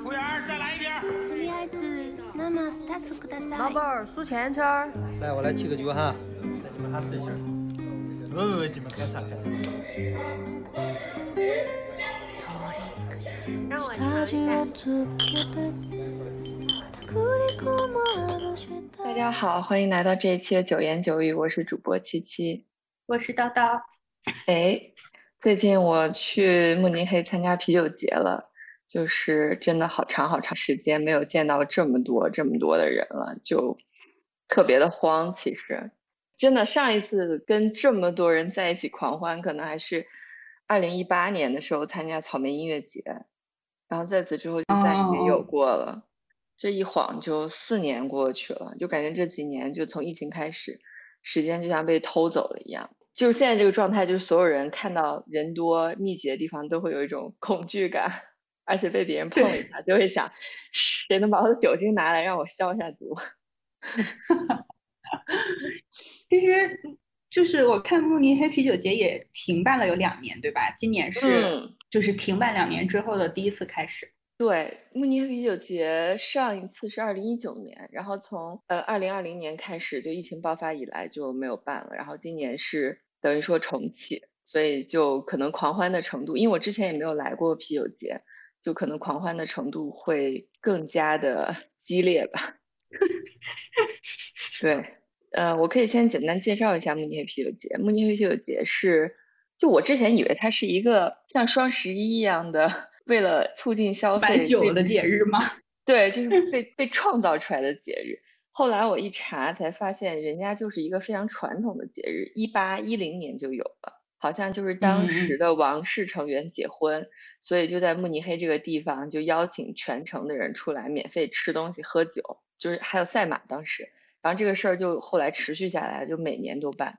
服务员，再来一瓶。とりあえず生2つください老板儿数钱圈儿。来，我来提个酒哈，带你们喊对气儿。喂喂喂，你们开啥开啥？让我尝一下。大家好，欢迎来到这一期的九言九语，我是主播七七。我是叨叨。哎， 最近我去慕尼黑参加啤酒节了，就是真的好长好长时间没有见到这么多这么多的人了，就特别的慌。其实，真的上一次跟这么多人在一起狂欢，可能还是二零一八年的时候参加草莓音乐节，然后在此之后就再也没有过了。这一晃就四年过去了，就感觉这几年就从疫情开始，时间就像被偷走了一样。就是现在这个状态，就是所有人看到人多密集的地方都会有一种恐惧感，而且被别人碰一下，就会想谁能把我的酒精拿来让我消一下毒。其实就是我看慕尼黑啤酒节也停办了有两年，对吧？今年是嗯就是停办两年之后的第一次开始。对，慕尼黑啤酒节上一次是二零一九年，然后从呃二零二零年开始就疫情爆发以来就没有办了，然后今年是等于说重启，所以就可能狂欢的程度，因为我之前也没有来过啤酒节，就可能狂欢的程度会更加的 激烈吧。对，呃，我可以先简单介绍一下慕尼黑啤酒节。慕尼黑啤酒节是，就我之前以为它是一个像双十一一样的，为了促进消费买酒的节日吗？对，就是被被创造出来的节日。后来我一查才发现，人家就是一个非常传统的节日，一八一零年就有了，好像就是嗯当嗯时的王室成员结婚，所以就在慕尼黑这个地方就邀请全城的人出来免费吃东西喝酒，就是还有赛马当时，然后这个事儿就后来持续下来，就每年都办，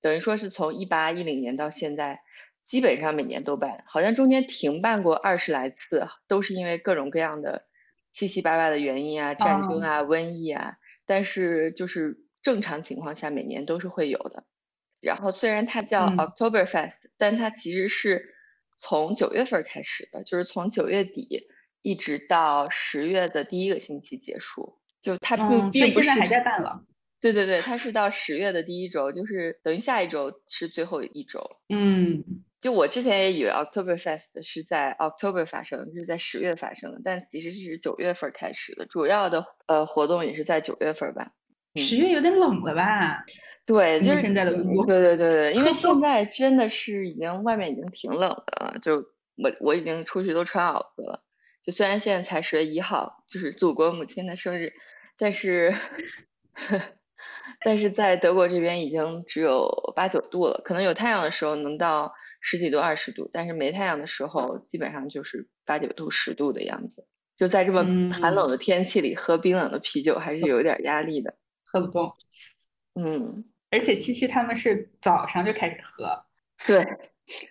等于说是从一八一零年到现在，基本上每年都办，好像中间停办过二十来次，都是因为各种各样的七七八八的原因啊，战争哦。啊、瘟疫啊，但是就是正常情况下每年都是会有的。然后虽然它叫嗯 Oktoberfest，、但它其实是从九月份儿开始的，就是从九月底一直到十月的第一个星期结束，就它并、不是以现在还在办了。对对对，它是到十月的第一周，就是等于下一周是最后一周。嗯，就我之前也以为 October Fest 是在 October 发生，就是在十月发生的，但其实是九月份儿开始的，主要的呃活动也是在九月份儿吧。嗯十月有点冷了吧？对，就是现在的温度对对对对，因为现在真的是已经外面已经挺冷的了，就我我已经出去都穿袄子了。就虽然现在才十月一号，就是祖国母亲的生日，但是 但是在德国这边已经只有八九度了，可能有太阳的时候能到十几度、二十度，但是没太阳的时候基本上就是八九度、十度的样子。就在这么寒冷的天气里喝冰冷的啤酒，还是有点压力的。喝不动。嗯。而且七七他们是早上就开始喝。对，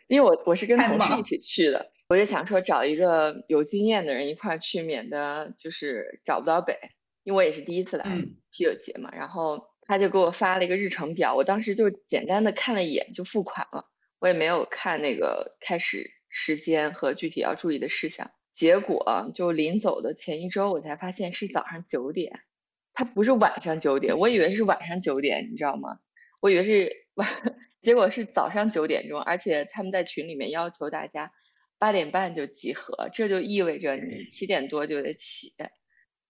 因为我我是跟同事一起去的，我就想说找一个有经验的人一块儿去，免得就是找不到北。因为我也是第一次来嗯啤酒节嘛，然后他就给我发了一个日程表，我当时就简单的看了一眼就付款了，我也没有看那个开始时间和具体要注意的事项。结果就临走的前一周，我才发现是早上九点，它不是晚上九点，我以为是晚上九点，你知道吗？我以为是晚，结果是早上九点钟，而且他们在群里面要求大家八点半就集合，这就意味着你七点多就得起，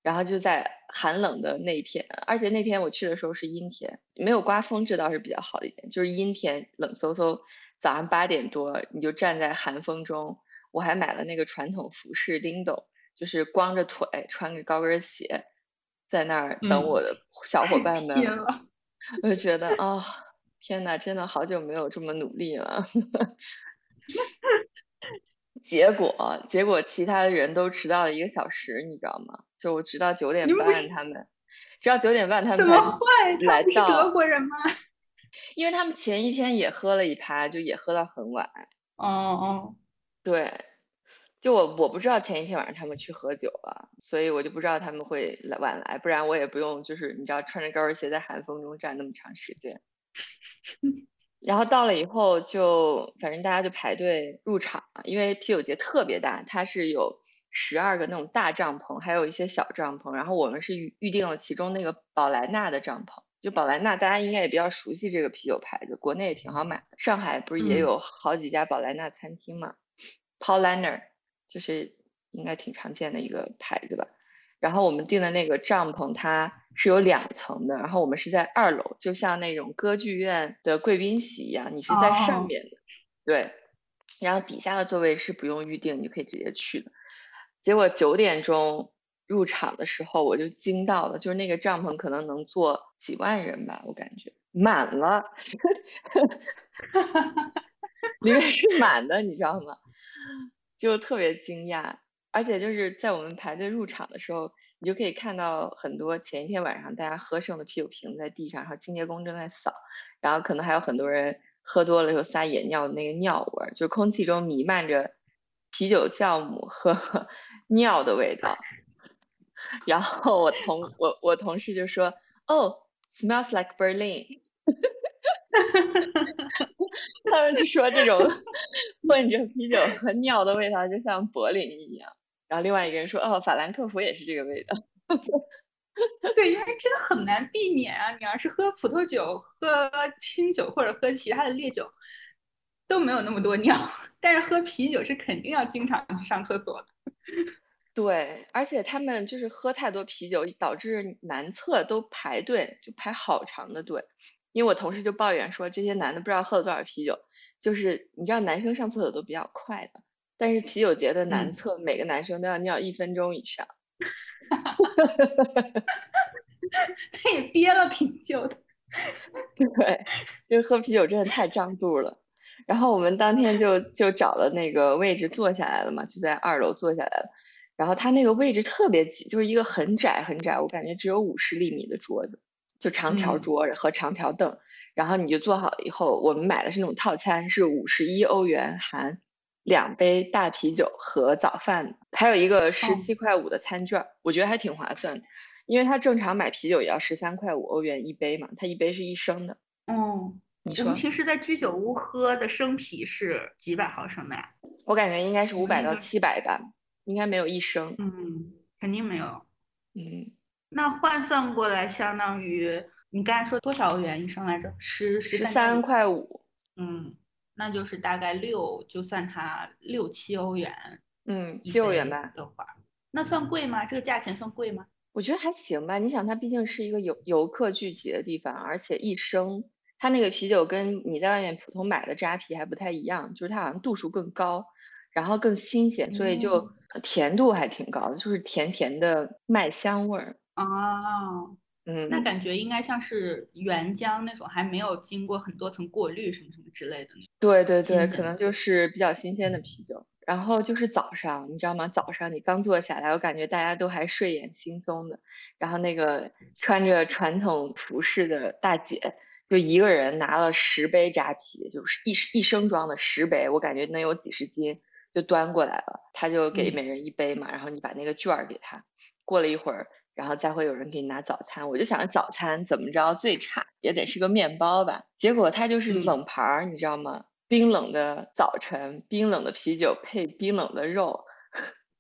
然后就在寒冷的那一天，而且那天我去的时候是阴天，没有刮风，这倒是比较好的一点，就是阴天冷飕飕，早上八点多你就站在寒风中，我还买了那个传统服饰丁斗，就是光着腿穿个高跟鞋，在那儿等嗯我的 小伙伴们。我就觉得啊、天呐，真的好久没有这么努力了。结果，结果其他的人都迟到了一个小时，你知道吗？就我直到九点半，他们直到九点半，他们怎么才来到德国人吗？因为他们前一天也喝了一趴，就也喝到很晚。哦哦，对，就我我不知道前一天晚上他们去喝酒了，所以我就不知道他们会来晚来，不然我也不用就是你知道穿着高跟鞋在寒风中站那么长时间。然后到了以后就反正大家就排队入场，因为啤酒节特别大，它是有十二个那种大帐篷，还有一些小帐篷。然后我们是预预定了其中那个宝莱纳的帐篷，就宝莱纳大家应该也比较熟悉这个啤酒牌子，国内也挺好买的。上海不是也有好几家宝莱纳餐厅嘛？Paulaner 就是应该挺常见的一个牌子吧。然后我们订的那个帐篷，它是有两层的。然后我们是在二楼，就像那种歌剧院的贵宾席一样，你是在上面的，对。然后底下的座位是不用预定，你就可以直接去的。结果九点钟入场的时候，我就惊到了，就是那个帐篷可能能坐几万人吧，我感觉满了，里面是满的，你知道吗？就特别惊讶。而且就是在我们排队入场的时候，你就可以看到很多前一天晚上大家喝剩的啤酒瓶在地上，然后清洁工正在扫，然后可能还有很多人喝多了以后撒野尿的那个尿味儿，就空气中弥漫着啤酒酵母和 尿的味道。然后我同我我同事就说：“哦，smells like Berlin。”他们就说这种混着啤酒和尿的味道就像柏林一样。然后另外一个人说：“哦，法兰克福也是这个味道。”对，因为真的很难避免啊！你要是喝葡萄酒、喝清酒或者喝其他的烈酒，都没有那么多尿，但是喝啤酒是肯定要经常上厕所的。对，而且他们就是喝太多啤酒，导致男厕都排队，就排好长的队。因为我同事就抱怨说，这些男的不知道喝了多少啤酒，就是你知道，男生上厕所都比较快的。但是啤酒节的男厕，每个男生都要尿一分钟以上，他也憋了挺久的。对，就是喝啤酒真的太胀肚了。然后我们当天就就找了那个位置坐下来了嘛，就在二楼坐下来了。然后它那个位置特别挤，就是一个很窄很窄，我感觉只有五十厘米的桌子，就长条桌和长条凳。然后你就坐好了以后，我们买的是那种套餐，是五十一欧元含。两杯大啤酒和早饭，还有一个十七块五的餐券，我觉得还挺划算的，因为它正常买啤酒也要十三块五欧元一杯嘛，它一杯是一升的。嗯，你说我们平时在居酒屋喝的生啤是几百毫升的呀？我感觉应该是五百到七百吧，应该没有一升。嗯，肯定没有。嗯，那换算过来，相当于你刚才说多少欧元一升来着？十十三块五。嗯。那就是大概六，就算它六七欧元，嗯，七欧元吧的话，那算贵吗？这个价钱算贵吗？我觉得还行吧。你想，它毕竟是一个游游客聚集的地方，而且一升，它那个啤酒跟你在外面普通买的扎啤还不太一样，就是它好像度数更高，然后更新鲜，所以就甜度还挺高的，就是甜甜的麦香味儿啊。嗯，那感觉应该像是原浆那种，还没有经过很多层过滤什么什么之类的那。对对对，可能就是比较新鲜的啤酒。然后就是早上，你知道吗？早上你刚坐下来，我感觉大家都还睡眼惺忪的。然后那个穿着传统服饰的大姐，就一个人拿了十杯扎啤，就是一一升装的十杯，我感觉能有几十斤，就端过来了。他就给每人一杯嘛，然后你把那个券儿给他。过了一会儿。然后再会有人给你拿早餐，我就想着早餐怎么着最差也得是个面包吧。结果他就是冷盘儿，你知道吗？冰冷的早晨，冰冷的啤酒配冰冷的肉。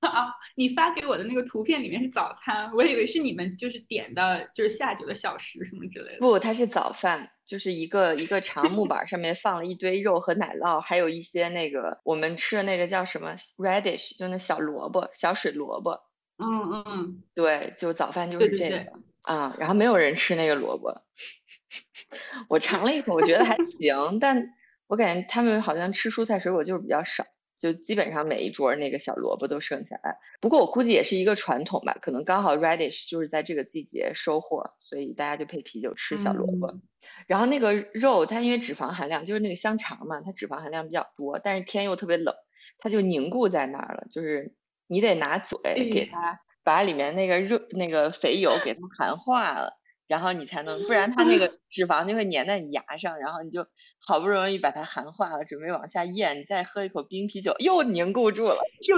啊，你发给我的那个图片里面是早餐，我以为是你们就是点的，就是下酒的小食什么之类的。不，它是早饭，就是一个一个长木板上面放了一堆肉和奶酪，还有一些那个我们吃的那个叫什么 radish，就那小萝卜、小水萝卜。嗯嗯，对，就早饭就是这个啊，然后没有人吃那个萝卜，我尝了一口，我觉得还行，但我感觉他们好像吃蔬菜水果就是比较少，就基本上每一桌那个小萝卜都剩下来。不过我估计也是一个传统吧，可能刚好 radish 就是在这个季节收获，所以大家就配啤酒吃小萝卜。然后那个肉它因为脂肪含量就是那个香肠嘛，它脂肪含量比较多，但是天又特别冷，它就凝固在那儿了，就是。你得拿嘴给它把里面那个肉、那个肥油给它含化了，然后你才能，不然它那个 脂肪就会粘在你牙上，然后你就好不容易把它含化了，准备往下咽，你再喝一口冰啤酒，又凝固住了，又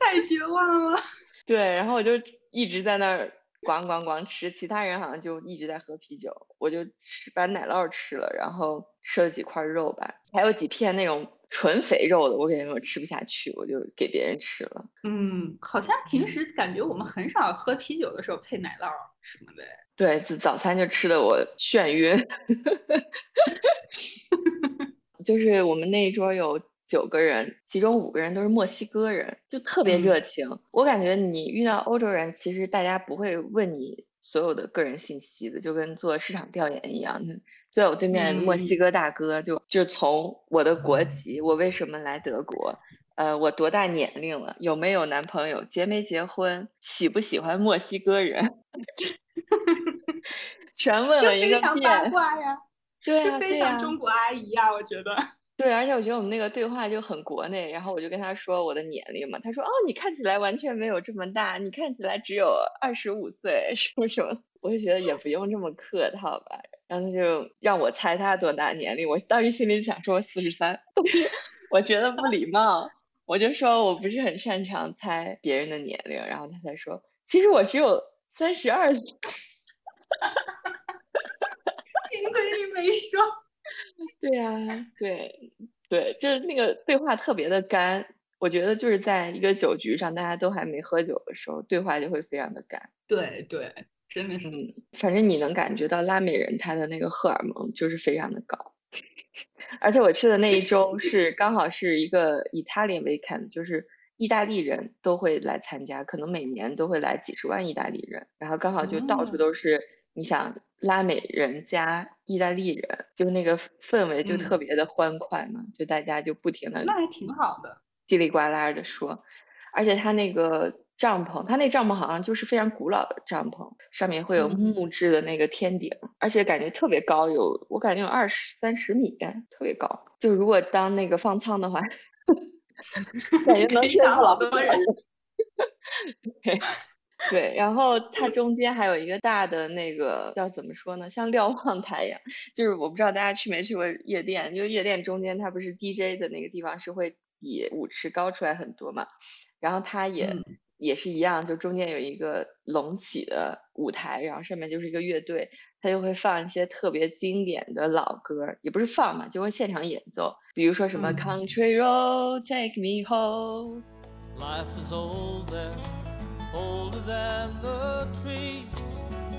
太绝望了。对，然后我就一直在那儿咣咣咣吃，其他人好像就一直在喝啤酒，我就吃把奶酪吃了，然后吃了几块肉吧，还有几片那种纯肥肉的，我感觉我吃不下去，我就给别人吃了。嗯，好像平时感觉我们很少喝啤酒的时候配奶酪什么的。对，就早餐就吃的我眩晕。就是我们那一桌有九个人，其中五个人都是墨西哥人，就特别热情。我感觉你遇到欧洲人，其实大家不会问你所有的个人信息的，就跟做市场调研一样。坐在我对面墨西哥大哥就就从我的国籍，我为什么来德国，呃，我多大年龄了，有没有男朋友，结没结婚，喜不喜欢墨西哥人 全问了一个遍。八卦呀。对啊，非常中国阿姨呀，我觉得。对，而且我觉得我们那个对话就很国内，然后我就跟他说我的年龄嘛，他说哦，你看起来完全没有这么大，你看起来只有二十五岁，什么什么，我就觉得也不用这么客套吧，然后他就让我猜他多大年龄，我当时心里想说四十三，但是我觉得不礼貌，我就说我不是很擅长猜别人的年龄，然后他才说其实我只有三十二岁。幸亏你没说。对呀，对对，就是那个对话特别的干。我觉得就是在一个酒局上，大家都还没喝酒的时候，对话就会非常的干。对对，真的是。嗯，反正你能感觉到拉美人他的那个荷尔蒙就是非常的高。而且我去的那一 周是刚好是一个 Italian weekend，就是意大利人都会来参加，可能每年都会来几十万意大利人，然后刚好就到处都是。你想拉美人加意大利人，就那个氛围就特别的欢快嘛，就大家就不停的，那还挺好的，叽里呱啦的说，而且他那个帐篷，它那帐篷好像就是非常古老的帐篷，上面会有木质的那个天顶，而且感觉特别高，有我感觉有二十三十米，特别高。就如果当那个放舱的话，感觉能睡好多人。对。对，然后它中间还有一个大的那个叫怎么说呢？像瞭望台一样，就是我不知道大家去没去过夜店，就夜店中间它不是 DJ 的那个地方是会比舞池高出来很多嘛，然后它也也是一样，就中间有一个隆起的舞台，然后上面就是一个乐队，他就会放一些特别经典的老歌，也不是放嘛，就会现场演奏，比如说什么 Country Road Take Me Home。older than the trees,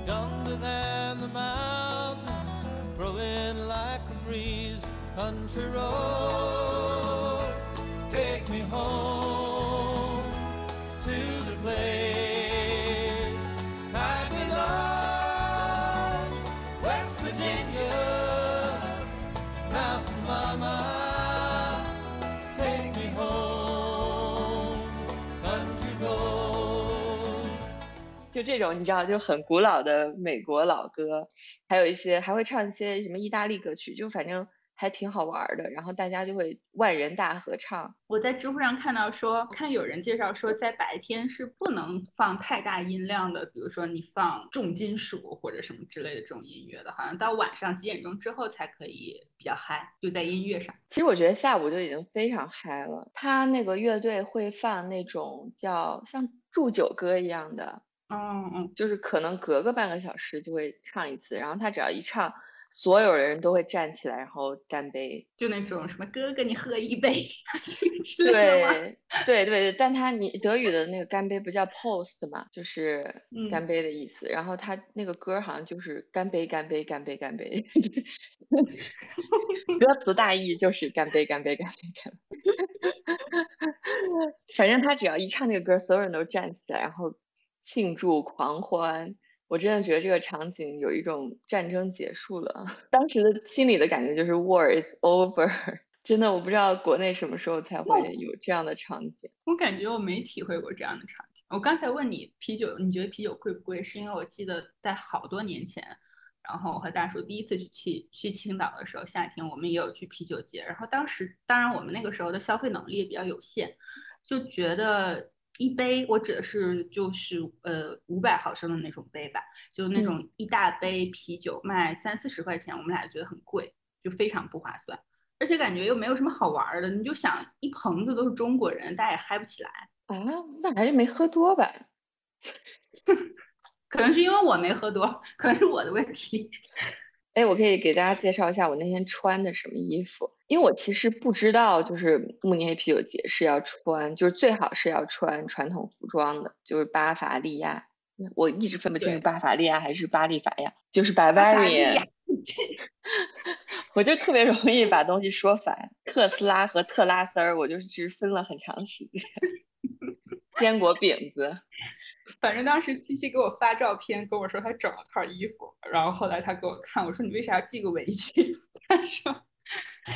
younger than the mountains, growing like a breeze. Country roads, take me home place I belong, West Virginia, Mountain Mama. Go. 就这种你知道就很古老的美国老歌，还有一些还会唱一些什么意大利歌曲，就反正还挺好玩的。然后大家就会万人大合唱。我在知乎上看到说，看有人介绍说，在白天是不能放太大音量的，比如说你放重金属或者什么之类的这种音乐的，好像到晚上几点钟之后才可以比较嗨，就在音乐上。其实我觉得下午就已经非常嗨了。他那个乐队会放那种叫像祝酒歌一样的。嗯嗯，就是可能隔个半个小时就会唱一次，然后他只要一唱，所有人都会站起来，然后干杯，就那种什么哥哥你喝一杯，对对对，但他你德语的那个干杯不叫 post 嘛，就是干杯的意思，然后他那个歌好像就是干杯干杯干杯干杯，歌词大意就是干杯干杯干杯干杯，反正他只要一唱那个歌，所有人都站起来，然后。庆祝狂欢，我真的觉得这个场景有一种战争结束了。当时的心里的感觉就是 war is over。真的，我不知道国内什么时候才会有这样的场景。我感觉我没体会过这样的场景。我刚才问你啤酒，你觉得啤酒贵不贵？是因为我记得在好多年前，然后我和大叔第一次去去去青岛的时候，夏天我们也有去啤酒节。然后当时，当然我们那个时候的消费能力也比较有限，就觉得。一杯，我指的是就是呃五百毫升的那种杯吧，就那种一大杯啤酒卖三四十块钱，我们俩觉得很贵，就非常不划算，而且感觉又没有什么好玩的。你就想一棚子都是中国人，大家也嗨不起来啊，那还是没喝多吧？可能是因为我没喝多，可能是我的问题。哎，我可以给大家介绍一下我那天穿的什么衣服，因为我其实不知道，就是慕尼黑啤酒节是要穿，就是最好是要穿传统服装的，就是巴伐利亚。我一直分不清是巴伐利亚还是巴利法亚，就是 Bavarian。我就特别容易把东西说反，特斯拉和特拉丝儿，我就是分了很长时间。坚果饼子。反正当时七七给我发照片，跟我说他整了套衣服，然后后来他给我看，我说你为啥要系个围裙？他说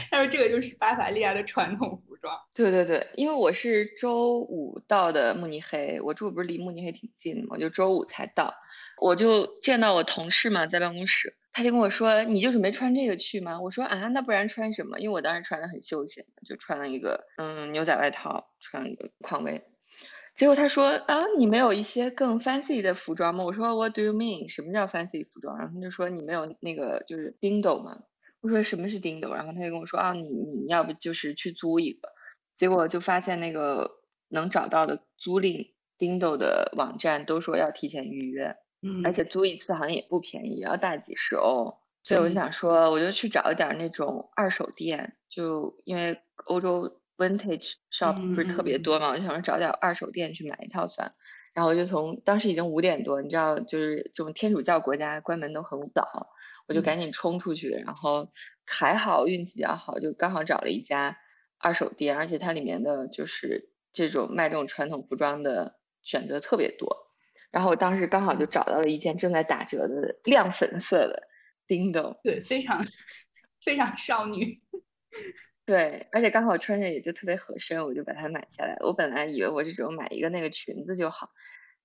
他说这个就是巴伐利亚的传统服装。对对对，因为我是周五到的慕尼黑，我住不是离慕尼黑挺近的嘛，就周五才到，我就见到我同事嘛，在办公室，他就跟我说，你就准备穿这个去吗？我说啊，那不然穿什么？因为我当时穿的很休闲，就穿了一个嗯牛仔外套，穿了一个匡威。结果他说啊，你没有一些更 fancy 的服装吗？我说 What do you mean？什么叫 fancy 服装？然后他就说你没有那个就是 dingo 吗？我说什么是 dingo？然后他就跟我说啊，你你要不就是去租一个？结果就发现那个能找到的租赁 dingo 的网站都说要提前预约，嗯，而且租一次好像也不便宜，也要大几十欧。所以我就想说，我就去找一点那种二手店，就因为欧洲。Vintage shop 不是特别多嘛，我就想说找点二手店去买一套算。然后我就从当时已经五点多，你知道，就是这种天主教国家关门都很早，我就赶紧冲出去。然后还好运气比较好，就刚好找了一家二手店，而且它里面的就是这种卖这种传统服装的选择特别多。然后我当时刚好就找到了一件正在打折的亮粉色的 Dingo，对，非常 非常少女。对，而且刚好穿着也就特别合身，我就把它买下来。我本来以为我就只有买一个那个裙子就好，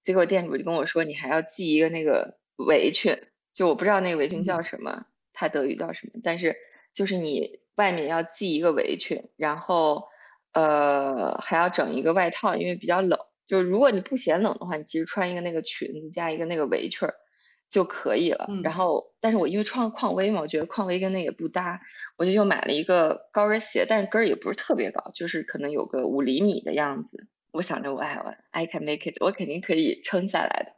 结果店主就跟我说，你还要系一个那个围裙，就我不知道那个围裙叫什么，它德语叫什么，但是就是你外面要系一个围裙，然后呃还要整一个外套，因为比较冷。就如果你不嫌冷的话，你其实穿一个那个裙子加一个那个围裙儿。就可以了。然后，但是我因为穿了匡威嘛，我觉得匡威跟那也不搭，我就又买了一个高跟鞋，但是跟儿也不是特别高，就是可能有个五厘米的样子。我想着我哎我 I can make it，我肯定可以撑下来的。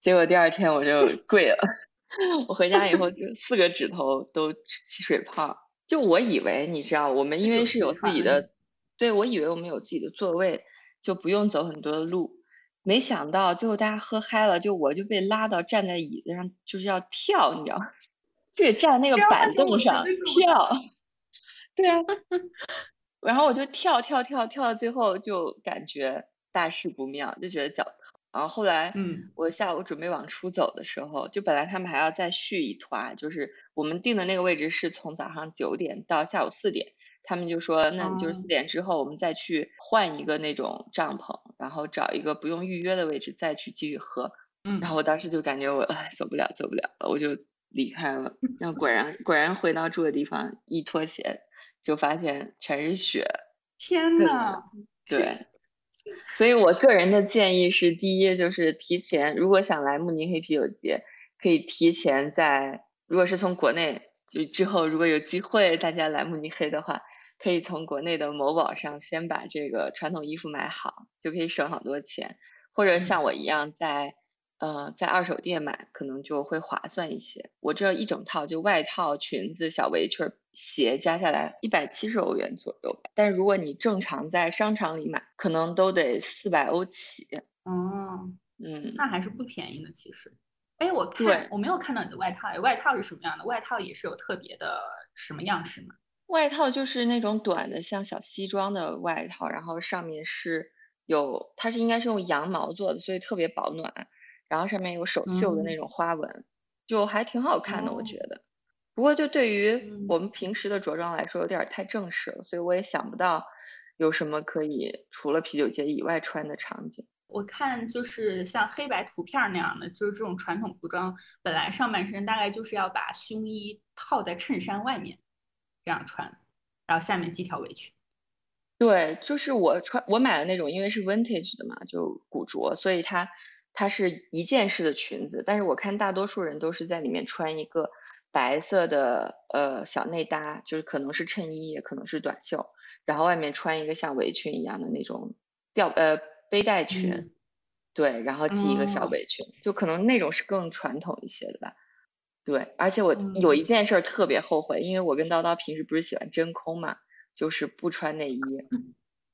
结果第二天我就 跪了，我回家以后就 四个指头都起水泡。就我以为你知道，我们因为是有自己的，对我以为我们有自己的座位，就不用走很多的路。没想到最后大家喝嗨了，就我就被拉到站在椅子上，就是要跳，你知道吗？就得站那个板凳上跳。对啊，然后我就跳跳跳跳到最后就感觉大事不妙，就觉得脚疼。然后后来，嗯，我下午准备往出走的时候，就本来他们还要再续一团，就是我们定的那个位置是从早上九点到下午四点。他们就说：“那你就是四点之后，我们再去换一个那种帐篷，然后找一个不用预约的位置再去继续喝。”嗯，然后我当时就感觉我哎走不了，走不了了，我就离开了。然后果然果然回到住的地方，一脱鞋就发现全是雪。天呐，对，所以我个人的建议是：第一，就是提前，如果想来慕尼黑啤酒节，可以提前在，如果是从国内，就之后如果有机会大家来慕尼黑的话。可以从国内的某宝上先把这个传统衣服买好，就可以省好多钱。或者像我一样在呃在二手店买，可能就会划算一些。我这一整套就外套、裙子、小围裙、鞋加下来一百七十欧元左右吧。但如果你正常在商场里买，可能都得四百欧起。哦，嗯，那还是不便宜的。其实，哎，我看我没有看到你的外套，外套是什么样的？外套也是有特别的什么样式吗？外套就是那种短的，像小西装的外套，然后上面是有，它是应该是用羊毛做的，所以特别保暖。然后上面有手绣的那种花纹，就还挺好看的，我觉得。不过就对于我们平时的着装来说，有点太正式了，所以我也想不到有什么可以除了啤酒节以外穿的场景。我看就是像黑白图片那样的，就是这种传统服装，本来上半身大概就是要把胸衣套在衬衫外面。这样穿，然后下面系条围裙。对，就是我穿我买的那种，因为是 vintage 的嘛，就古着，所以它它是一件式的裙子。但是我看大多数人都是在里面穿一个白色的呃小内搭，就是可能是衬衣，也可能是短袖，然后外面穿一个像围裙一样的那种吊呃背带裙。对，然后系一个小哦围裙，就可能那种是更传统一些的吧。对，而且我有嗯一件事儿特别后悔，因为我跟叨叨平时不是喜欢真空嘛，就是不穿内衣。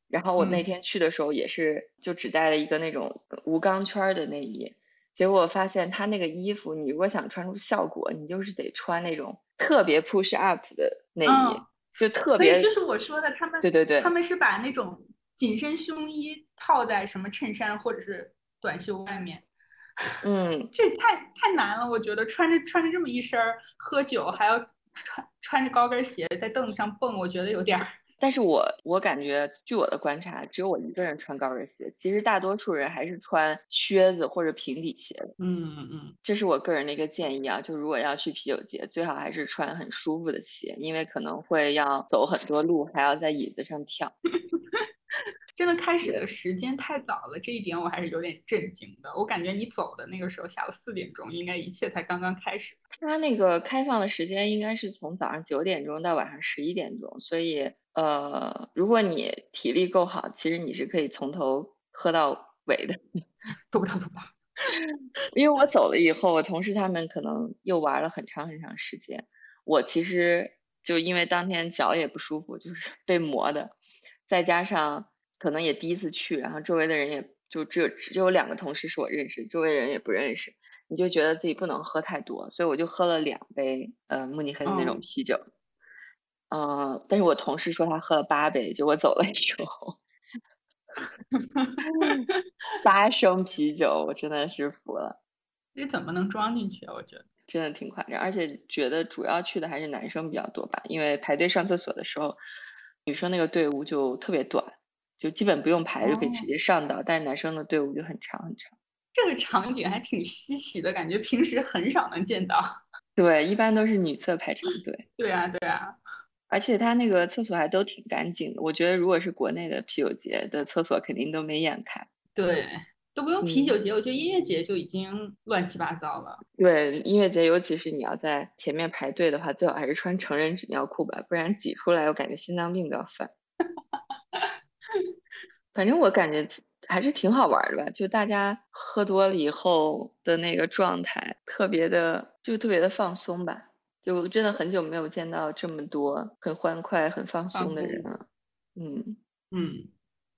然后我那嗯天去的时候也是，就只带了一个那种无钢圈儿的内衣，结果发现他那个衣服，你如果想穿出效果，你就是得穿那种特别 push up 的内衣，嗯就特所以别就是我说的，他们对对对他们是把那种紧身胸衣套在什么衬衫或者是短袖外面，嗯，这太太难了，我觉得穿着穿着这么一身儿喝酒，还要穿穿着高跟鞋在凳子上蹦，我觉得有点儿。但是我我感觉，据我的观察，只有我一个人穿高跟鞋，其实大多数人还是穿靴子或者平底鞋的。嗯嗯，这是我个人的一个建议啊，就如果要去啤酒节，最好还是穿很舒服的鞋，因为可能会要走很多路，还要在椅子上跳。真的开始的时间太早了，这一点我还是有点震惊的。我感觉你走的那个时候下午四点钟，应该一切才刚刚开始。它那个开放的时间应该是从早上九点钟到晚上十一点钟，所以呃，如果你体力够好，其实你是可以从头喝到尾的。做不到，做不到。因为我走了以后，我同事他们可能又玩了很长很长时间。我其实就因为当天脚也不舒服，就是 被磨的，再加上可能也第一次去，然后周围的人也就只有只有两个同事是我认识，周围人也不认识，你就觉得自己不能喝太多，所以我就喝了两杯呃慕尼黑的那种哦啤酒。呃，但是我同事说他喝了八杯，结果走了以后，八升啤酒，我真的是服了。你怎么能装进去啊？我觉得。真的挺夸张，而且觉得主要去的还是男生比较多吧，因为排队上厕所的时候，女生那个队伍就特别短，就基本不用排就可以直哦接上到，但是男生的队伍就很长很长。这个场景还挺稀奇的，感觉平时很少能见到。对，一般都是女厕排长队，对啊，对啊，而且他那个厕所还都挺干净的。我觉得如果是国内的啤酒节的厕所，肯定都没眼开。对，都不用啤嗯酒节，我觉得音乐节就已经乱七八糟了。对，音乐节尤其是你要在前面排队的话，最好还是穿成人纸尿裤吧，不然挤出来，我感觉心脏病都要犯。反正我感觉还是挺好玩儿的吧，就大家喝多了以后的那个状态，特别的就特别的放松吧。就真的很久没有见到这么多很欢快、很放放松的人了。嗯，嗯，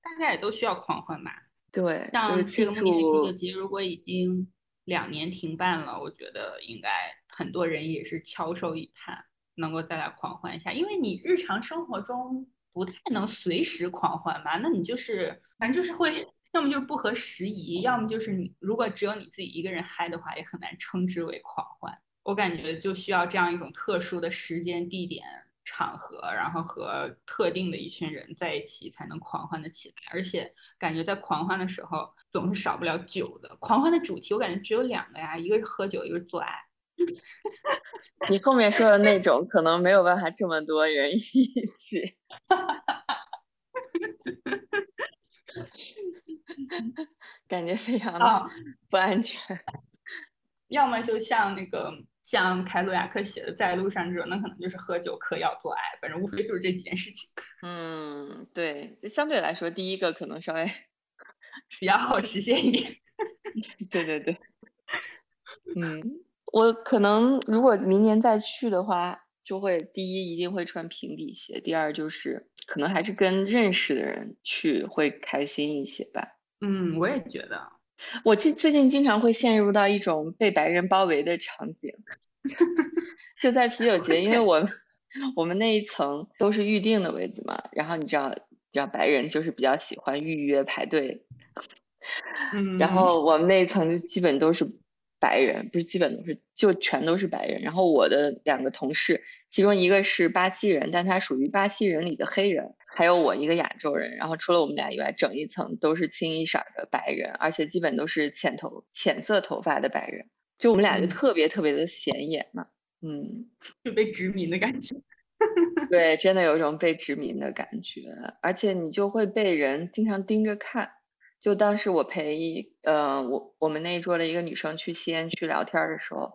大家也都需要狂欢吧。对，像这个庆慕尼黑啤酒祝，节，如果已经两年停办了，我觉得应该很多人也是翘首以盼，能够再来狂欢一下。因为你日常生活中不太能随时狂欢吧，那你就是反正就是会，要么就是不合时宜，要么就是你如果只有你自己一个人嗨的话，也很难称之为狂欢。我感觉就需要这样一种特殊的时间、地点、场合，然后和特定的一群人在一起，才能狂欢的起来。而且感觉在狂欢的时候，总是少不了酒的。狂欢的主题我感觉只有两个呀，一个是喝酒，一个是做爱。你后面说的那种可能没有办法这么多人一起。感觉非常的啊不安全。要么就像那个像凯鲁亚克写的《在路上》这种，那可能就是喝酒、嗑药、做爱，反正无非就是这几件事情，嗯，对，就相对来说，第一个可能稍微，比较好实现一点。对对对，嗯，我可能如果明年再去的话，就会第一一定会穿平底鞋，第二就是可能还是跟认识的人去会开心一些吧。嗯，我也觉得。我最最近经常会陷入到一种被白人包围的场景，就在啤酒节，因为我我们那一层都是预定的位置嘛，然后你知道，你知道白人就是比较喜欢预约排队，嗯，然后我们那一层就基本都是白人，不是基本都是，就全都是白人。然后我的两个同事，其中一个是巴西人，但他属于巴西人里的黑人，还有我一个亚洲人。然后除了我们俩以外，整一层都是清一色儿的白人，而且基本都是浅头浅色头发的白人。就我们俩就嗯特别特别的显眼嘛，嗯，就被殖民的感觉。对，真的有一种被殖民的感觉，而且你就会被人经常盯着看。就当时我陪呃我我们那一桌的一个女生去西安去聊天儿的时候，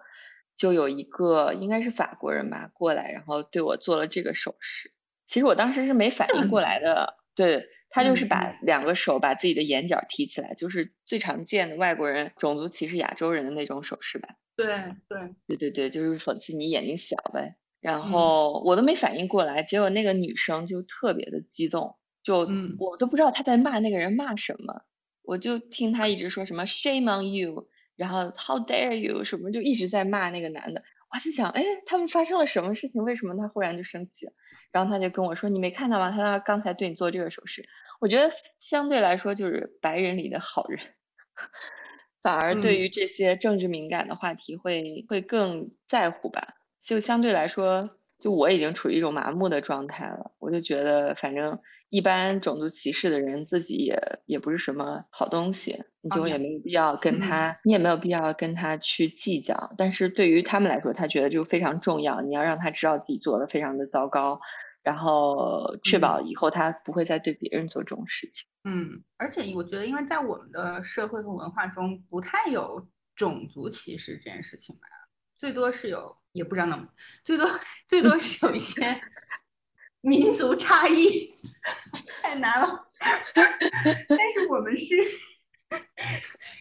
就有一个应该是法国人吧过来，然后对我做了这个手势。其实我当时是没反应过来的，对，他就是嗯把两个手把自己的眼角提起来，就是最常见的外国人种族歧视亚洲人的那种手势吧。对对，对对对，就是讽刺你眼睛小呗。然嗯后我都没反应过来，结果那个女生就特别的激动，就嗯我都不知道她在骂那个人骂什么，我就听她一直说什么 shame on you，然后 how dare you 什么，就一直在骂那个男的。我还在想，哎，他们发生了什么事情？为什么他忽然就生气了？然后他就跟我说：“你没看到吗？他刚才对你做这个手势。”我觉得相对来说就是白人里的好人，反而对嗯于这些政治敏感的话题会会更在乎吧。就相对来说，就我已经处于一种麻木的状态了。我就觉得，反正一般种族歧视的人自己也也不是什么好东西，你就也没有必要跟嗯他，你也没有必要跟他去计较。但是对于他们来说，他觉得就非常重要，你要让他知道自己做的非常的糟糕，然后确嗯保以后他不会再对别人做这种事情。嗯，而且我觉得，因为在我们的社会和文化中，不太有种族歧视这件事情吧，最多是有，也不知道那么，最多最多是有一些民族差异，太难了。但是我们是，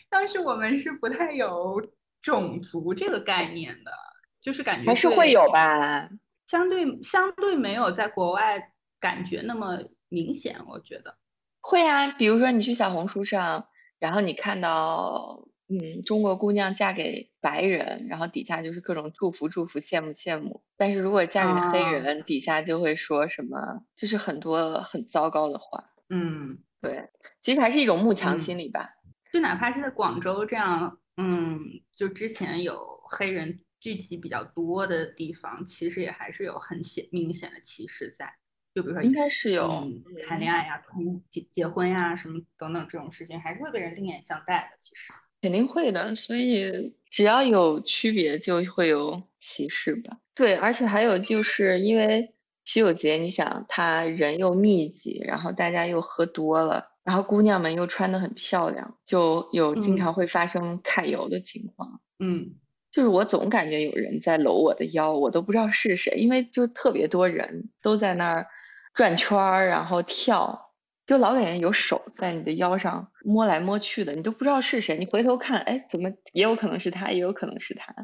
但是我们是不太有种族这个概念的，就是感觉还是会有吧？相对相对没有在国外感觉那么明显，我觉得。会啊，比如说你去小红书上，然后你看到，嗯，中国姑娘嫁给白人，然后底下就是各种祝福祝福、羡慕羡慕。但是如果嫁给黑啊人，底下就会说什么，就是很多很糟糕的话。嗯，对，其实还是一种慕强嗯心理吧。就哪怕是在广州这样，嗯，就之前有黑人聚集比较多的地方，其实也还是有很显明显的歧视在。就比如说，应该是有嗯，谈恋爱呀、同结结婚呀、什么等等这种事情，还是会被人另眼相待的。其实，肯定会的，所以只要有区别，就会有歧视吧。对，而且还有就是因为啤酒节，你想，他人又密集，然后大家又喝多了，然后姑娘们又穿的很漂亮，就有经嗯常会发生揩油的情况。嗯就是我总感觉有人在搂我的腰，我都不知道是谁，因为就特别多人都在那儿转圈儿，然后跳，就老感觉有手在你的腰上摸来摸去的，你都不知道是谁。你回头看，哎，怎么也有可能是他，也有可能是他，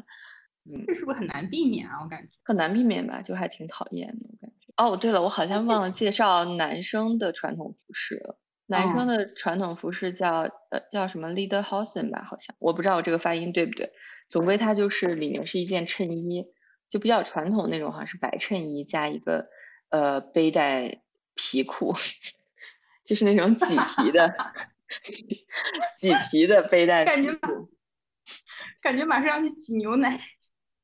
嗯这是不是很难避免啊？我感觉。很难避免吧，就还挺讨厌的，我感觉。哦，对了，我好像忘了介绍男生的传统服饰了。男生哦的传统服饰叫呃叫什么，leader hosen 吧，好像我不知道我这个发音对不对。总归它就是里面是一件衬衣，就比较传统那种，好像是白衬衣加一个呃背带皮裤，就是那种麂皮的 麂皮的背带感觉皮裤。感觉马上要去挤牛奶。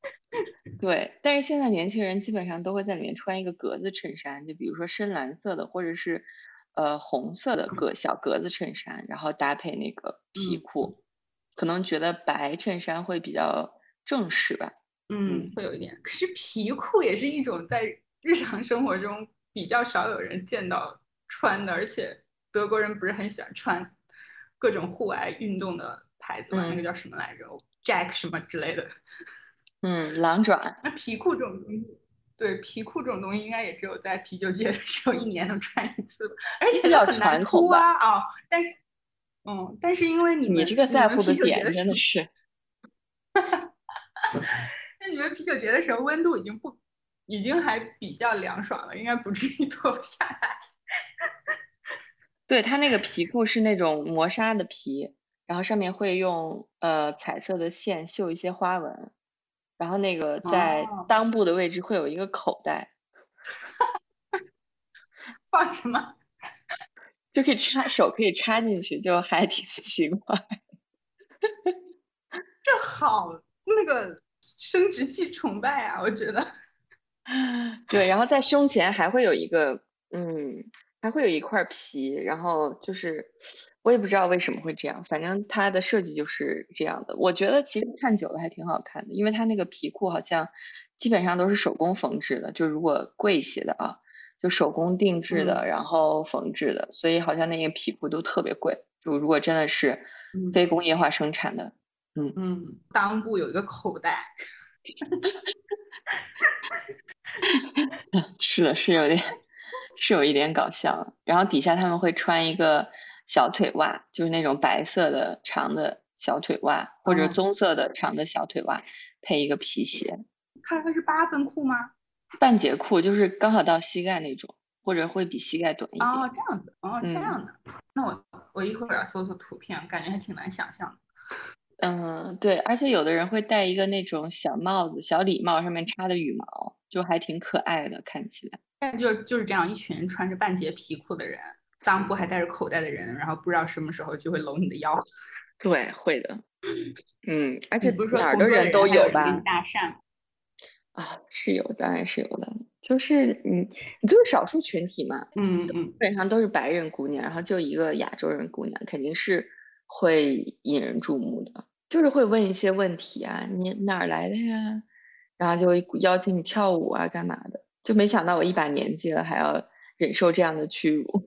对，但是现在年轻人基本上都会在里面穿一个格子衬衫，就比如说深蓝色的，或者是呃红色的格小格子衬衫，然后搭配那个皮嗯裤，可能觉得白衬衫会比较正式吧。嗯，会有一点。可是皮裤也是一种在日常生活中比较少有人见到穿的，而且德国人不是很喜欢穿各种户外运动的牌子嘛，那个嗯叫什么来着？Jack 什么之类的。嗯，狼爪，那皮裤这种东西，对皮裤这种东西，应该也只有在啤酒节的时候一年能穿一次吧，而且很难脱啊啊！但是，嗯，但是因为你们你这个在们乎的点真的时是，候，那你们啤酒节的时候温度已经不，已经还比较凉爽了，应该不至于 脱不下来。对，它那个皮裤是那种磨砂的皮，然后上面会用呃彩色的线绣一些花纹，然后那个在哦裆部的位置会有一个口袋，放什么？就可以插手可以插进去，就还挺奇怪。这好那个生殖器崇拜啊，我觉得。对，然后在胸前还会有一个，嗯，还会有一块皮，然后就是我也不知道为什么会这样，反正它的设计就是这样的。我觉得其实看久了还挺好看的，因为它那个皮裤好像基本上都是手工缝制的，就如果贵一些的啊，就手工定制的，然后缝制的，所以好像那个皮裤都特别贵。就如果真的是嗯非工业化生产的，嗯嗯，裆部有一个口袋。是的，是有点是有一点搞笑。然后底下他们会穿一个小腿袜，就是那种白色的长的小腿袜，或者棕色的长的小腿袜，配一个皮鞋。它它是八分裤吗？半截裤，就是刚好到膝盖那种，或者会比膝盖短一点。哦，这样子，哦，这样的。那我我一会儿要搜搜图片，感觉还挺难想象的。嗯，对，而且有的人会戴一个那种小帽子，小礼帽，上面插的羽毛，就还挺可爱的，看起来。但就就是这样，一群穿着半截皮裤的人，裆部还带着口袋的人，然后不知道什么时候就会搂你的腰。对，会的。嗯，而且不是说哪儿的人都有吧？搭讪。啊，是有，当然是有的。就是你，你就是少数群体嘛。嗯嗯。基本上都是白人姑娘，然后就一个亚洲人姑娘，肯定是会引人注目的。就是会问一些问题啊，你哪儿来的呀？然后就邀请你跳舞啊，干嘛的？就没想到我一把年纪了，还要忍受这样的屈辱。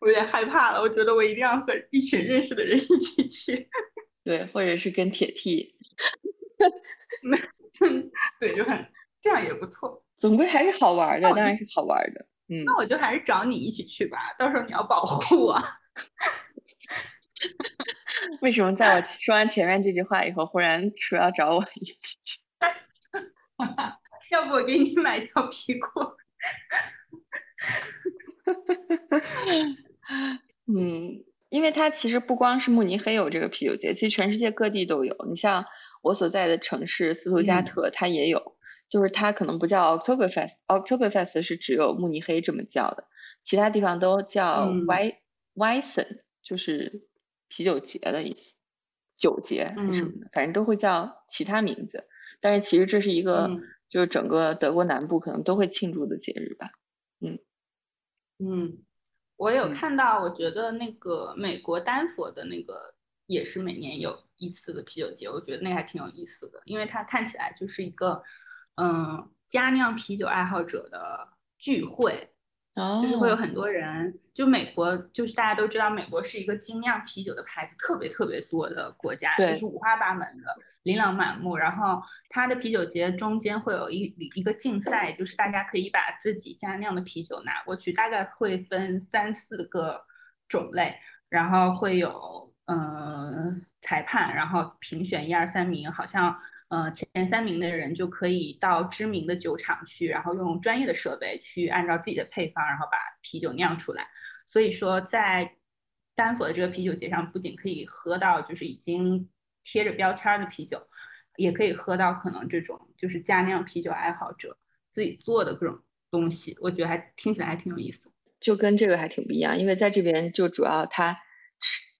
我有点害怕了，我觉得我一定要和一群认识的人一起去。对，或者是跟铁 T。对，就很这样也不错。总归还是好玩的，当然是好玩的。嗯，那我就还是找你一起去吧，到时候你要保护我。为什么在我说完前面这句话以后，忽然说要找我一起去？要不我给你买条皮裤？嗯，因为它其实不光是慕尼黑有这个啤酒节，其实全世界各地都有。你像我所在的城市斯图加特，它也有。就是它可能不叫 Oktoberfest，Oktoberfest 是只有慕尼黑这么叫的，其他地方都叫 Y Weissen，就是啤酒节的意思，酒节什么的，反正都会叫其他名字。但是其实这是一个，就是整个德国南部可能都会庆祝的节日吧。嗯嗯，我有看到，我觉得那个美国丹佛的那个也是每年有一次的啤酒节，我觉得那还挺有意思的，因为它看起来就是一个。嗯，佳酿啤酒爱好者的聚会，就是会有很多人。就美国，就是大家都知道，美国是一个精酿啤酒的牌子特别特别多的国家，就是五花八门的，琳琅满目。然后它的啤酒节中间会有一一个竞赛，就是大家可以把自己家酿的啤酒拿过去，大概会分三四个种类，然后会有嗯裁判，然后评选一二三名，好像。呃，前三名的人就可以到知名的酒厂去，然后用专业的设备去按照自己的配方，然后把啤酒酿出来。所以说，在丹佛的这个啤酒节上，不仅可以喝到就是已经贴着标签的啤酒，也可以喝到可能这种就是家酿啤酒爱好者自己做的各种东西。我觉得还听起来还挺有意思，就跟这个还挺不一样。因为在这边就主要它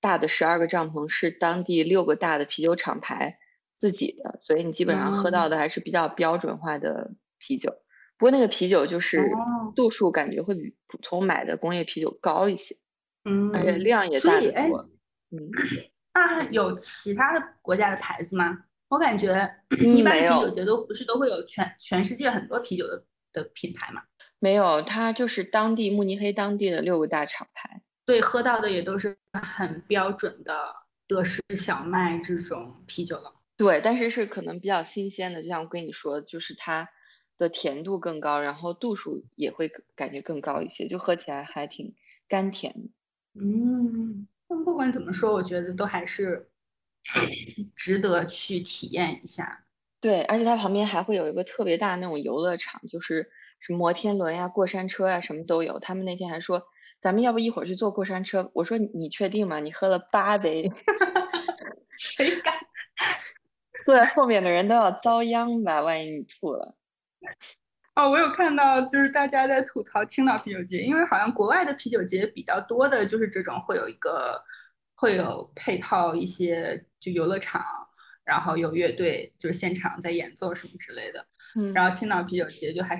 大的十二个帐篷是当地六个大的啤酒厂牌。自己的，所以你基本上喝到的还是比较标准化的啤酒。不过那个啤酒就是度数感觉会比普通买的工业啤酒高一些，嗯，而且量也大得多。嗯，那有其他的国家的牌子吗？我感觉一般啤酒节都不是都会有全全世界很多啤酒的的品牌嘛？没有，它就是当地慕尼黑当地的六个大厂牌。对，喝到的也都是很标准的德式小麦这种啤酒了。对，但是是可能比较新鲜的，就像我跟你说，就是它的甜度更高，然后度数也会感觉更高一些，就喝起来还挺甘甜。嗯，但不管怎么说，我觉得都还是值得去体验一下。对，而且它旁边还会有一个特别大的那种游乐场，就是什么摩天轮呀、过山车呀，什么都有。他们那天还说，咱们要不一会儿去坐过山车？我说你确定吗？你喝了八杯，谁敢？坐在后面的人都要遭殃吧？万一你吐了。哦，我有看到，就是大家在吐槽青岛啤酒节，因为好像国外的啤酒节比较多的，就是这种会有一个会有配套一些就游乐场，然后有乐队就是现场在演奏什么之类的。嗯。然后青岛啤酒节就还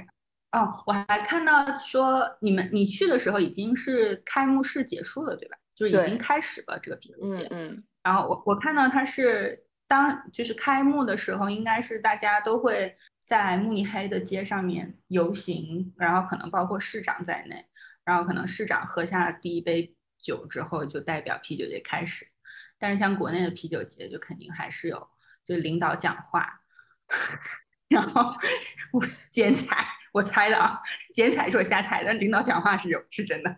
哦，我还看到说你们你去的时候已经是开幕式结束了，对吧？就是已经开始了这个啤酒节。嗯。然后我我看到它是。当就是开幕的时候，应该是大家都会在慕尼黑的街上面游行，然后可能包括市长在内，然后可能市长喝下第一杯酒之后，就代表啤酒节开始。但是像国内的啤酒节，就肯定还是有就领导讲话，然后我剪彩，我猜的啊，剪彩是我瞎猜的，领导讲话是有是真的。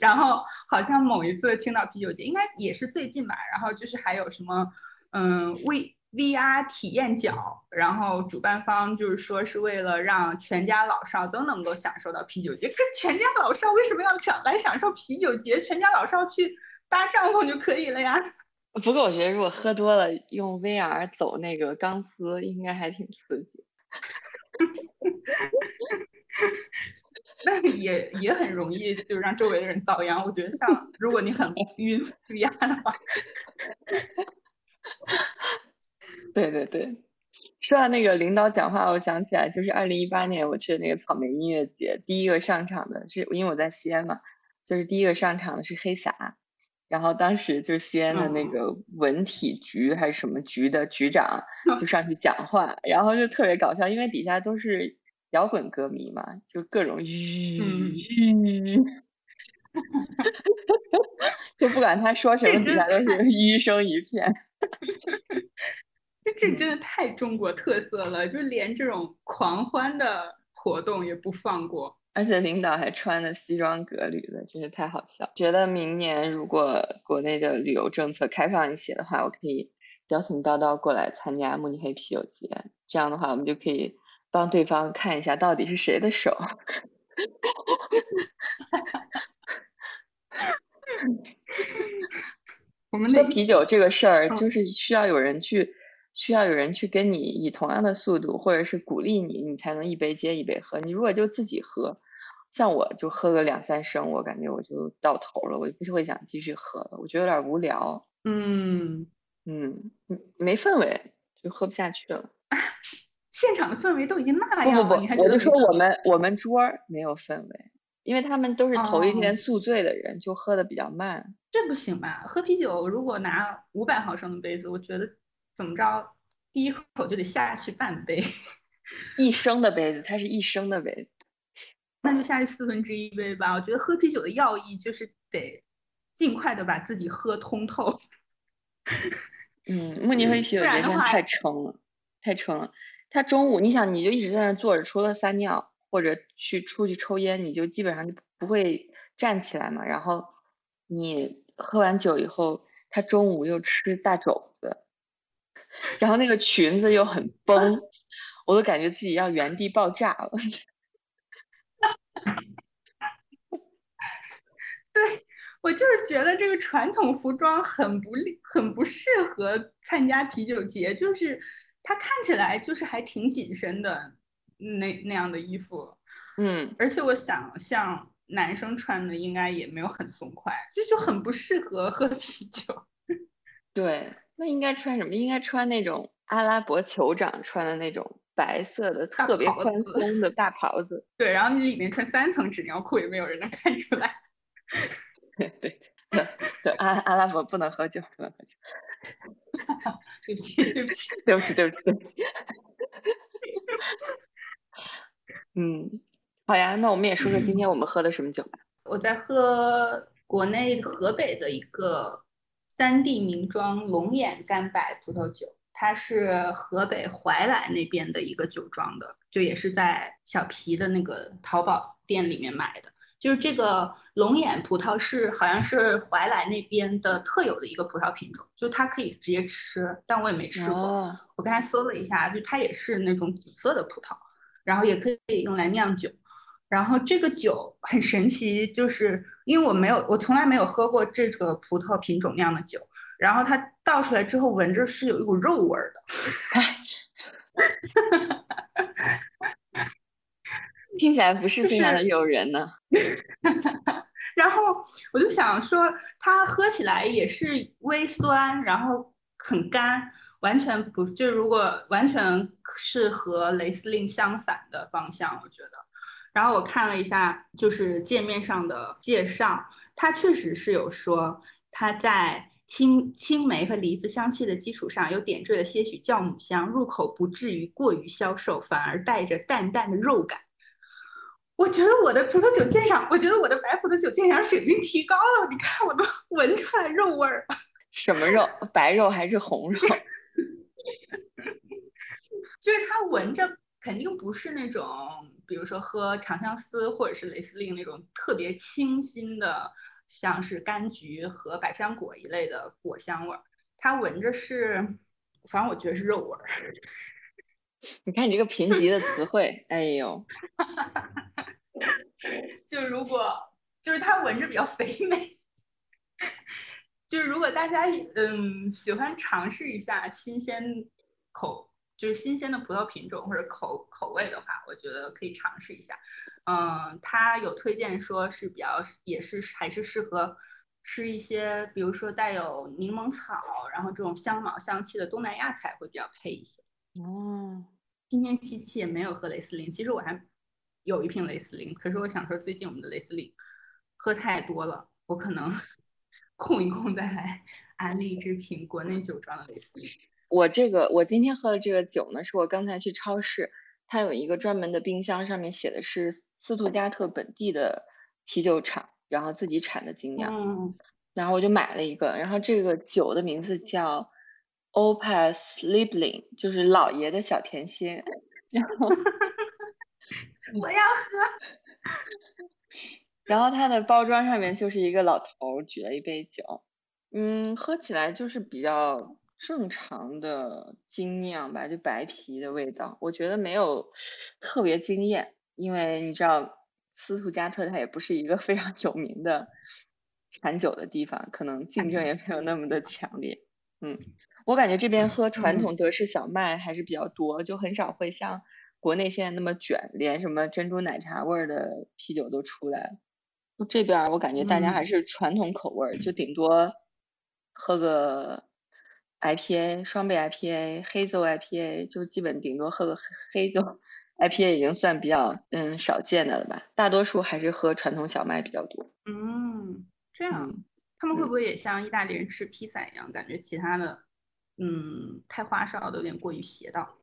然后好像某一次青岛啤酒节，应该也是最近吧。然后就是还有什么，嗯，V V R 体验角，然后主办方就是说是为了让全家老少都能够享受到啤酒节。可全家老少为什么要享来享受啤酒节？全家老少去搭帐篷就可以了呀。不过我觉得如果喝多了用 V R 走那个钢丝，应该还挺刺激。那也也很容易，就让周围的人遭殃。我觉得，像如果你很晕 VR 的话，对对对。说到那个领导讲话，我想起来，就是二零一八年我去的那个草莓音乐节，第一个上场的是因为我在西安嘛，就是第一个上场的是黑撒。然后当时就是西安的那个文体局还是什么局的局长就上去讲话，然后就特别搞笑，因为底下都是摇滚歌迷嘛，就各种吁 吁，就不管他说什么，底下都是嘘声一片。这这真的太中国特色了，就连这种狂欢的活动也不放过。而且领导还穿的西装革履的，真是太好笑。觉得明年如果国内的旅游政策开放一些的话，我可以邀请叨叨过来参加慕尼黑啤酒节。这样的话，我们就可以帮对方看一下到底是谁的手。我们喝啤酒这个事儿，就是需要有人去。需要有人去跟你以同样的速度，或者是鼓励你，你才能一杯接一杯喝。你如果就自己喝，像我就喝个两三升，我感觉我就到头了，我就不是会想继续喝了。我觉得有点无聊。嗯嗯，没氛围，就喝不下去了。现场的氛围都已经那样了，不不不，我就说我们我们桌没有氛围，因为他们都是头一天宿醉的人，就喝的比较慢。这不行吧？喝啤酒如果拿五百毫升的杯子，我觉得。怎么着，第一口就得下去半杯，一升的杯子，它是一升的杯子，那就下去四分之一杯吧。我觉得喝啤酒的要义就是得尽快的把自己喝通透。嗯，慕尼黑啤酒节真的太撑了，太撑了。他中午，你想，你就一直在那坐着，除了撒尿或者去出去抽烟，你就基本上就不会站起来嘛。然后你喝完酒以后，他中午又吃大肘子。然后那个裙子又很崩，我都感觉自己要原地爆炸了。对我就是觉得这个传统服装很不，很不适合参加啤酒节。就是它看起来就是还挺紧身的那那样的衣服，嗯，而且我想像男生穿的应该也没有很松快，就就很不适合喝啤酒。对。那应该穿什么？应该穿那种阿拉伯酋长穿的那种白色的特别宽松的大袍子。对，然后你里面穿三层纸尿裤，也没有人能看出来。对对对，阿阿拉伯不能喝酒，不能喝酒。对不起，对不起，对不起，对不起，对不起。嗯，好呀，那我们也说说今天我们喝的什么酒吧。我在喝国内河北的一个。三 D 名庄龙眼干白葡萄酒，它是河北怀来那边的一个酒庄的，就也是在小皮的那个淘宝店里面买的。就是这个龙眼葡萄是好像是怀来那边的特有的一个葡萄品种，就它可以直接吃，但我也没吃过。我刚才搜了一下，就它也是那种紫色的葡萄，然后也可以用来酿酒。然后这个酒很神奇，就是因为我没有，我从来没有喝过这个葡萄品种酿的酒。然后它倒出来之后，闻着是有一股肉味儿的，听起来不是非常的诱人呢。然后我就想说，它喝起来也是微酸，然后很干，完全不就如果完全是和雷司令相反的方向，我觉得。然后我看了一下，就是界面上的介绍，它确实是有说它在青青梅和梨子香气的基础上，又点缀了些许酵母香，入口不至于过于消瘦，反而带着淡淡的肉感。我觉得我的葡萄酒鉴赏，我觉得我的白葡萄酒鉴赏水平提高了。你看，我都闻出来肉味儿。什么肉？白肉还是红肉？就是它闻着肯定不是那种，比如说喝长相思或者是雷司令那种特别清新的，像是柑橘和百香果一类的果香味儿。它闻着是，反正我觉得是肉味儿。你看你这个贫瘠的词汇，哎呦，就如果就是它闻着比较肥美，就是如果大家嗯喜欢尝试一下新鲜口，就是新鲜的葡萄品种或者口口味的话，我觉得可以尝试一下。嗯，它有推荐说是比较也是还是适合吃一些，比如说带有柠檬草，然后这种香茅香气的东南亚菜会比较配一些。哦，今天七七也没有喝雷司令，其实我还有一瓶雷司令，可是我想说最近我们的雷司令喝太多了，我可能空一控再来安利这瓶国内酒庄的雷司令。我这个我今天喝的这个酒呢，是我刚才去超市，它有一个专门的冰箱，上面写的是斯图加特本地的啤酒厂，然后自己产的精酿，嗯，然后我就买了一个，然后这个酒的名字叫 Opus Liebling，就是老爷的小甜心，然后 我要喝。然后它的包装上面就是一个老头举了一杯酒，嗯，喝起来就是比较正常的精酿吧，就白啤的味道，我觉得没有特别惊艳，因为你知道斯图加特它也不是一个非常有名的产酒的地方，可能竞争也没有那么的强烈。嗯，我感觉这边喝传统德式小麦还是比较多，就很少会像国内现在那么卷，连什么珍珠奶茶味儿的啤酒都出来了。就这边儿我感觉大家还是传统口味儿，就顶多喝个 IPA、双倍 IPA、黑酒 IPA，就基本顶多喝个黑黑酒 IPA 已经算比较嗯少见的了吧，大多数还是喝传统小麦比较多。嗯，这样，嗯他们会不会也像意大利人吃披萨一样，感觉其他的嗯太花哨的有点过于邪道？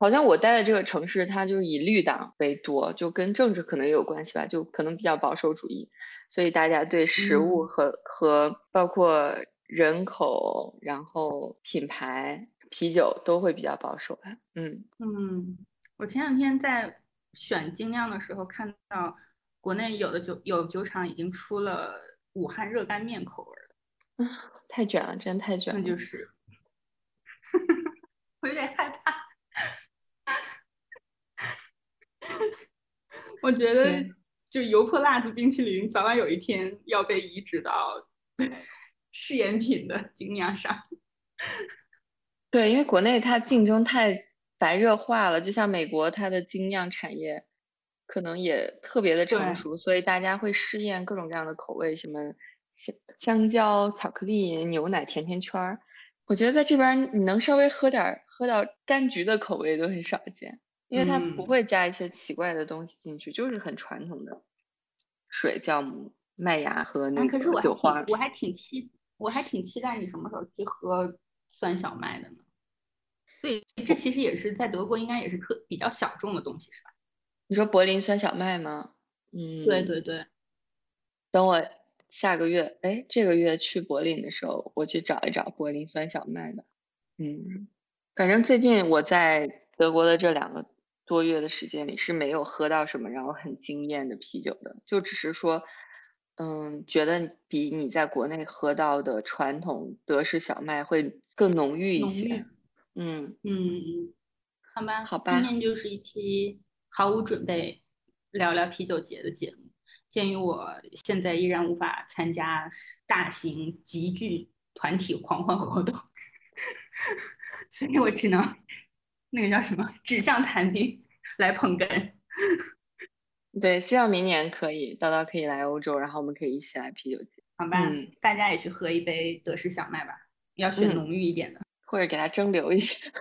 好像我待的这个城市，它就是以绿党为多，就跟政治可能也有关系吧，就可能比较保守主义，所以大家对食物嗯和、和包括人口，然后品牌、啤酒都会比较保守吧。嗯，嗯，我前两天在选精酿的时候看到，国内有的酒有酒厂已经出了武汉热干面口味儿啊，太卷了，真的太卷了。那就是 我有点害怕。我觉得就油泼辣子冰淇淋早晚有一天要被移植到 试验品的精酿上。对，因为国内它竞争太白热化了，就像美国，它的精酿产业可能也特别的成熟，所以大家会试验各种各样的口味，什么香香蕉、巧克力、牛奶、甜甜圈儿。我觉得在这边你能稍微喝点喝到柑橘的口味都很少见，因为它不嗯会加一些奇怪的东西进去，就是很传统的水酵母、麦芽和那个酒花。挺我还挺期我还挺期待你什么时候去喝酸小麦的呢？所以这其实也是在德国应该也是特比较小众的东西，是吧？你说柏林酸小麦吗？嗯，对对对，等我下个月，哎，这个月去柏林的时候，我去找一找柏林酸小麦的。嗯，反正最近我在德国的这两个多月的时间里是没有喝到什么让我很惊艳的啤酒的，就只是说，嗯，觉得比你在国内喝到的传统德式小麦会更浓郁一些。郁嗯，嗯，好吧，好吧今天就是一期毫无准备聊聊啤酒节的节目。鉴于我现在依然无法参加大型集聚团体狂欢活动，所以我只能那个叫什么纸上谈兵来捧哏。对，希望明年可以，叨叨可以来欧洲，然后我们可以一起来啤酒节，好吧，嗯大家也去喝一杯德式小麦吧，要选嗯浓郁一点的。或者给它蒸馏一下。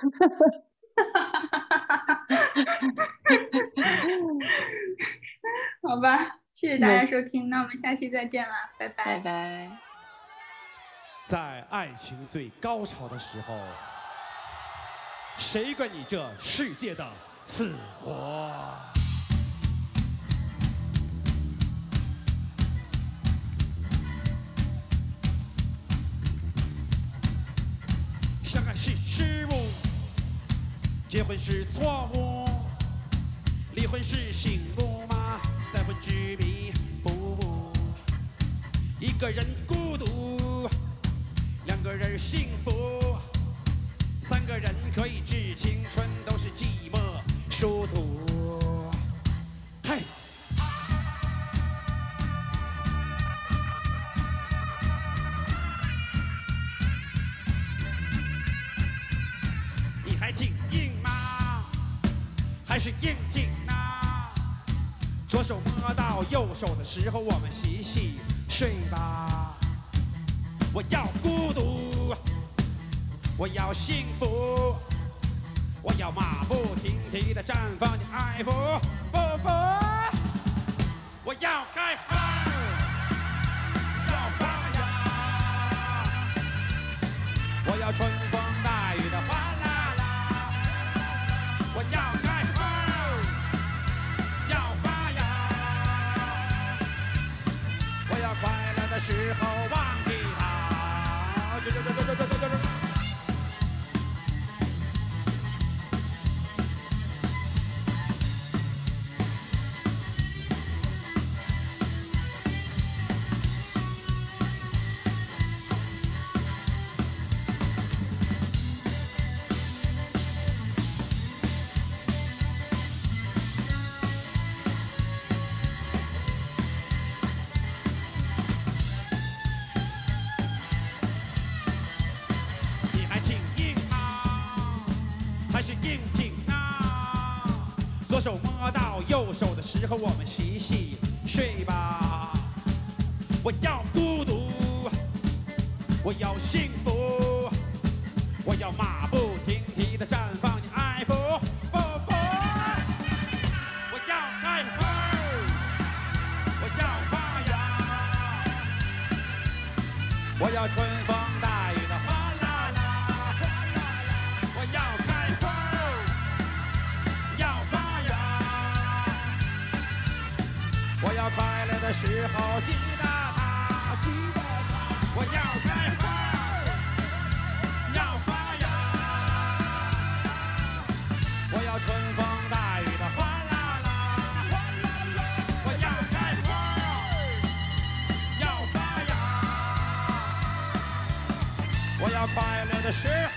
好吧，谢谢大家嗯收听，那我们下期再见啦，拜拜拜拜。在爱情最高潮的时候，谁管你这世界的？死活？相爱是失误，结婚是错误，离婚是幸福吗？再婚执迷不悟，一个人孤独，两个人幸福，三个人可以致青春，都是寂寞殊途。嘿。你还挺硬吗？还是硬挺呢？左手摸到右手的时候，我们洗洗睡吧。我要孤独，我要幸福，我要马不停蹄的绽放你爱抚，不不，我要开花，要发芽，我要春风大雨的哗啦啦，我要开花，要发芽，我要快乐的时候忘记它。我要幸福，我要马不停蹄地绽放你爱抚，不不，我要开花，我要发芽。我要春风大雨的哗啦啦，哗啦啦我要开花，要发芽，我要快乐的时候 down by Amanda Shear.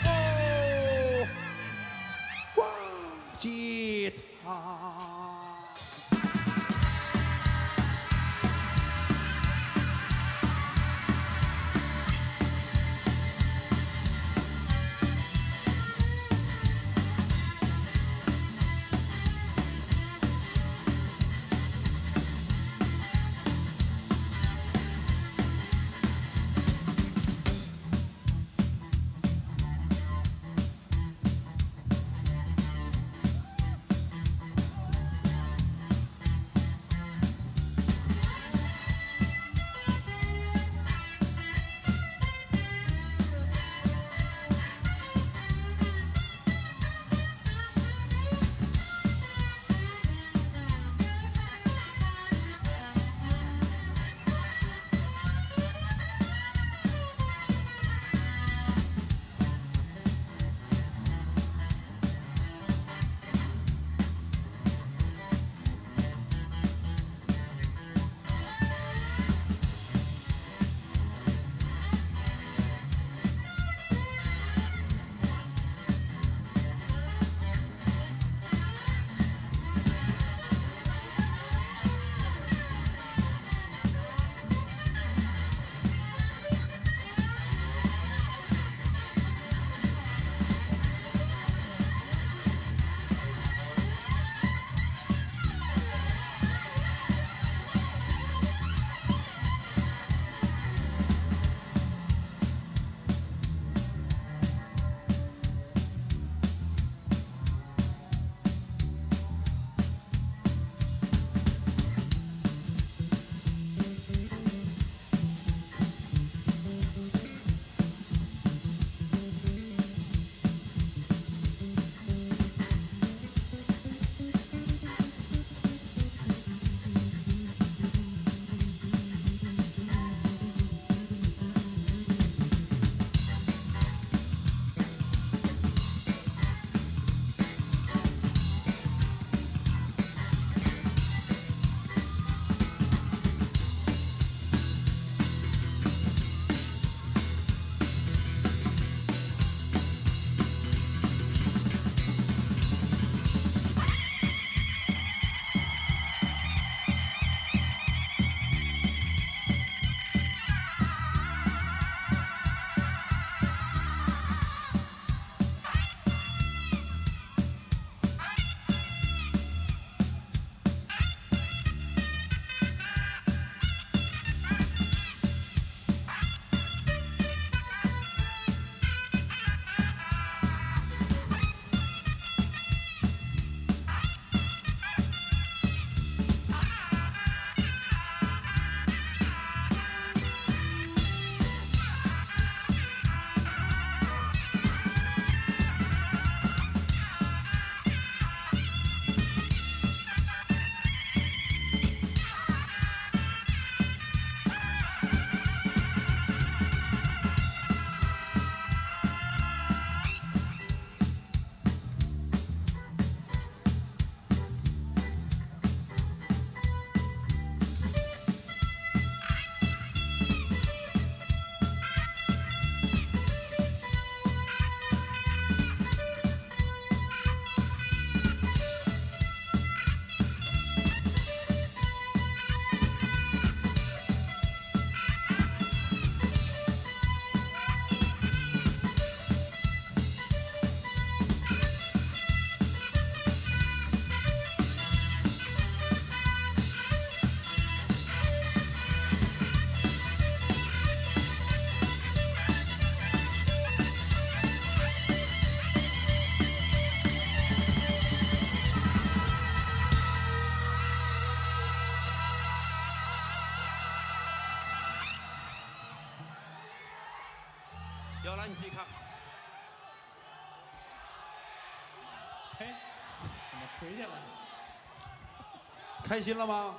开心了吗？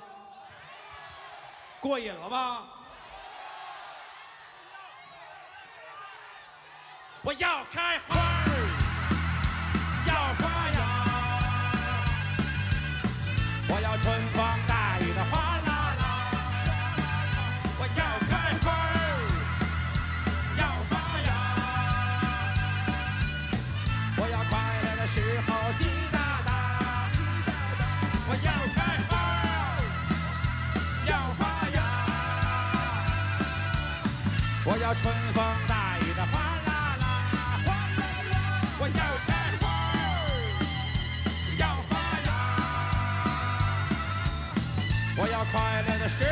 过瘾了吗？我要开花春风带雨的哗啦啦，哗啦啦。我要开花，要发芽，我要快乐的时候